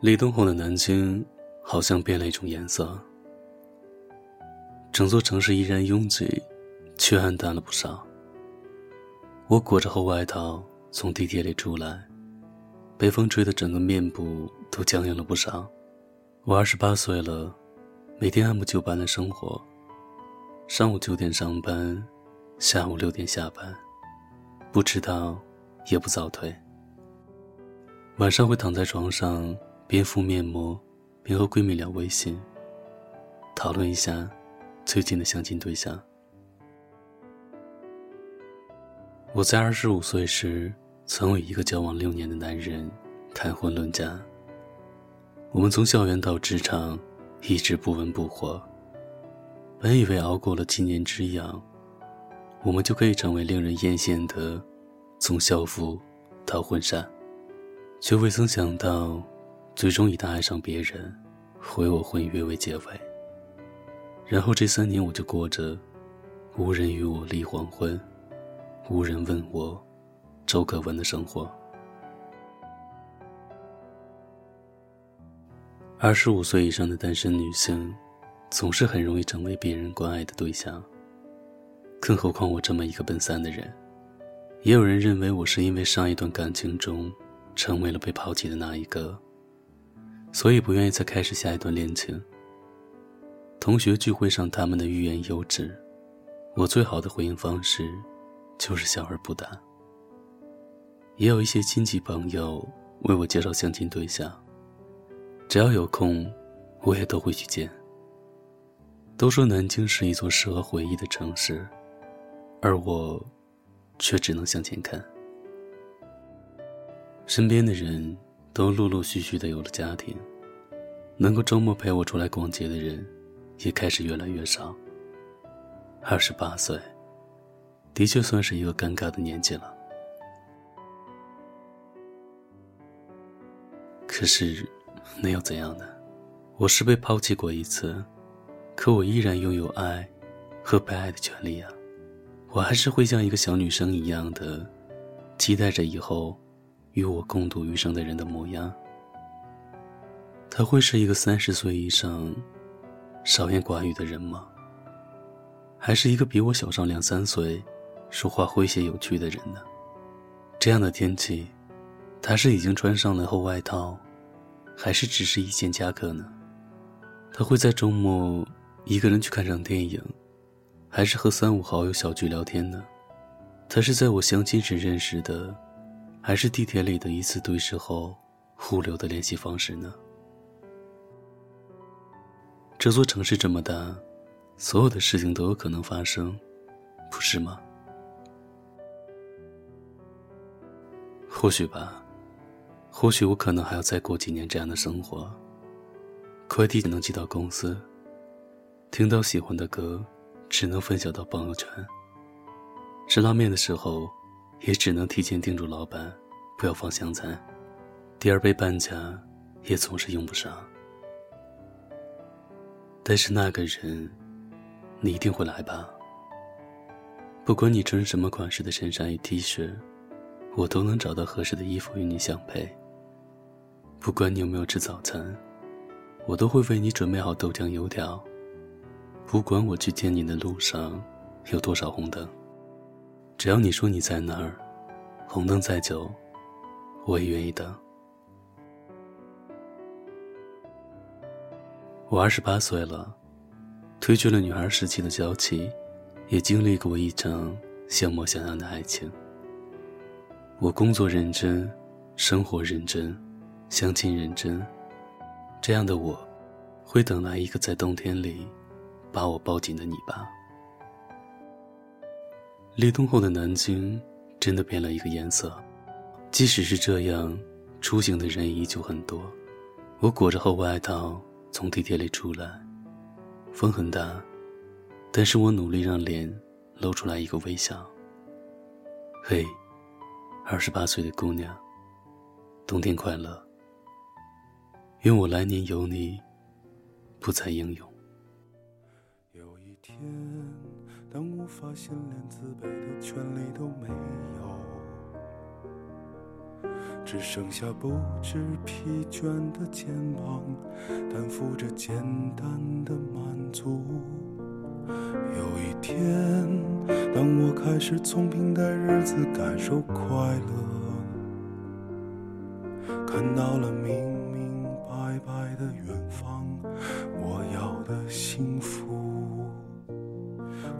立冬后的南京，好像变了一种颜色。整座城市依然拥挤，却暗淡了不少。我裹着厚外套从地铁里出来，被风吹得整个面部都僵硬了不少。我二十八岁了，每天按部就班的生活，上午九点上班，下午六点下班，不迟到，也不早退。晚上会躺在床上，边敷面膜，边和闺蜜聊微信，讨论一下最近的相亲对象。我在二十五岁时，曾与一个交往六年的男人谈婚论嫁。我们从校园到职场，一直不温不火。本以为熬过了七年之痒，我们就可以成为令人艳羡的，从校服到婚纱。却未曾想到，最终以他爱上别人，毁我婚约为结尾。然后这三年，我就过着无人与我立黄昏，无人问我周可文的生活。二十五岁以上的单身女性，总是很容易成为别人关爱的对象。更何况我这么一个奔三的人，也有人认为我是因为上一段感情中。成为了被抛弃的那一个，所以不愿意再开始下一段恋情。同学聚会上，他们的欲言又止，我最好的回应方式就是笑而不答。也有一些亲戚朋友为我介绍相亲对象，只要有空，我也都会去见。都说南京是一座适合回忆的城市，而我，却只能向前看。身边的人都陆陆续续的有了家庭，能够周末陪我出来逛街的人，也开始越来越少。二十八岁，的确算是一个尴尬的年纪了。可是，那又怎样呢？我是被抛弃过一次，可我依然拥有爱和被爱的权利啊！我还是会像一个小女生一样的，期待着以后。与我共度余生的人的模样，他会是一个三十岁以上、少言寡语的人吗？还是一个比我小上两三岁、说话诙谐有趣的人呢？这样的天气，他是已经穿上了厚外套，还是只是一件夹克呢？他会在周末一个人去看场电影，还是和三五好友小聚聊天呢？他是在我相亲时认识的。还是地铁里的一次对视后，互留的联系方式呢？这座城市这么大，所有的事情都有可能发生，不是吗？或许吧，或许我可能还要再过几年这样的生活。快递只能寄到公司，听到喜欢的歌，只能分享到朋友圈。吃拉面的时候。也只能提前叮嘱老板，不要放香菜。第二杯半价，也总是用不上。但是那个人，你一定会来吧？不管你穿什么款式的衬衫与 T 恤，我都能找到合适的衣服与你相配。不管你有没有吃早餐，我都会为你准备好豆浆油条。不管我去见你的路上有多少红灯。只要你说你在哪儿，红灯再久，我也愿意等。我二十八岁了，褪去了女孩时期的娇气，也经历过一场像模像样的爱情。我工作认真，生活认真，相亲认真，这样的我，会等来一个在冬天里把我抱紧的你吧。立冬后的南京，真的变了一个颜色。即使是这样，出行的人依旧很多。我裹着厚外套从地铁里出来，风很大，但是我努力让脸露出来一个微笑。嘿，二十八岁的姑娘，冬天快乐。愿我来年有你，不再英勇。有一天。当我发现连自卑的权利都没有，只剩下不知疲倦的肩膀，担负着简单的满足。有一天，当我开始从平淡日子感受快乐，看到了明明白白的远方，我要的幸福，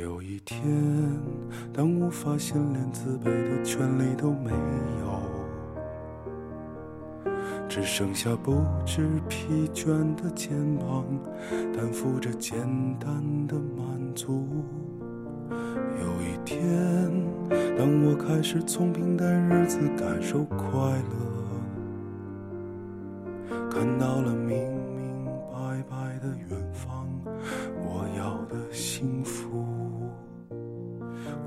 有一天，当我发现连自卑的权利都没有，只剩下不知疲倦的肩膀，担负着简单的满足。有一天，当我开始从平淡日子感受快乐，看到了明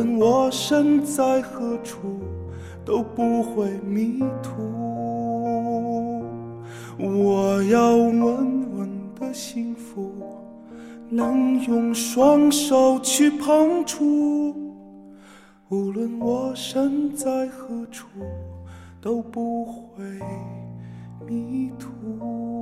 无论我身在何处，都不会迷途。我要稳稳的幸福，能用双手去碰触，无论我身在何处，都不会迷途。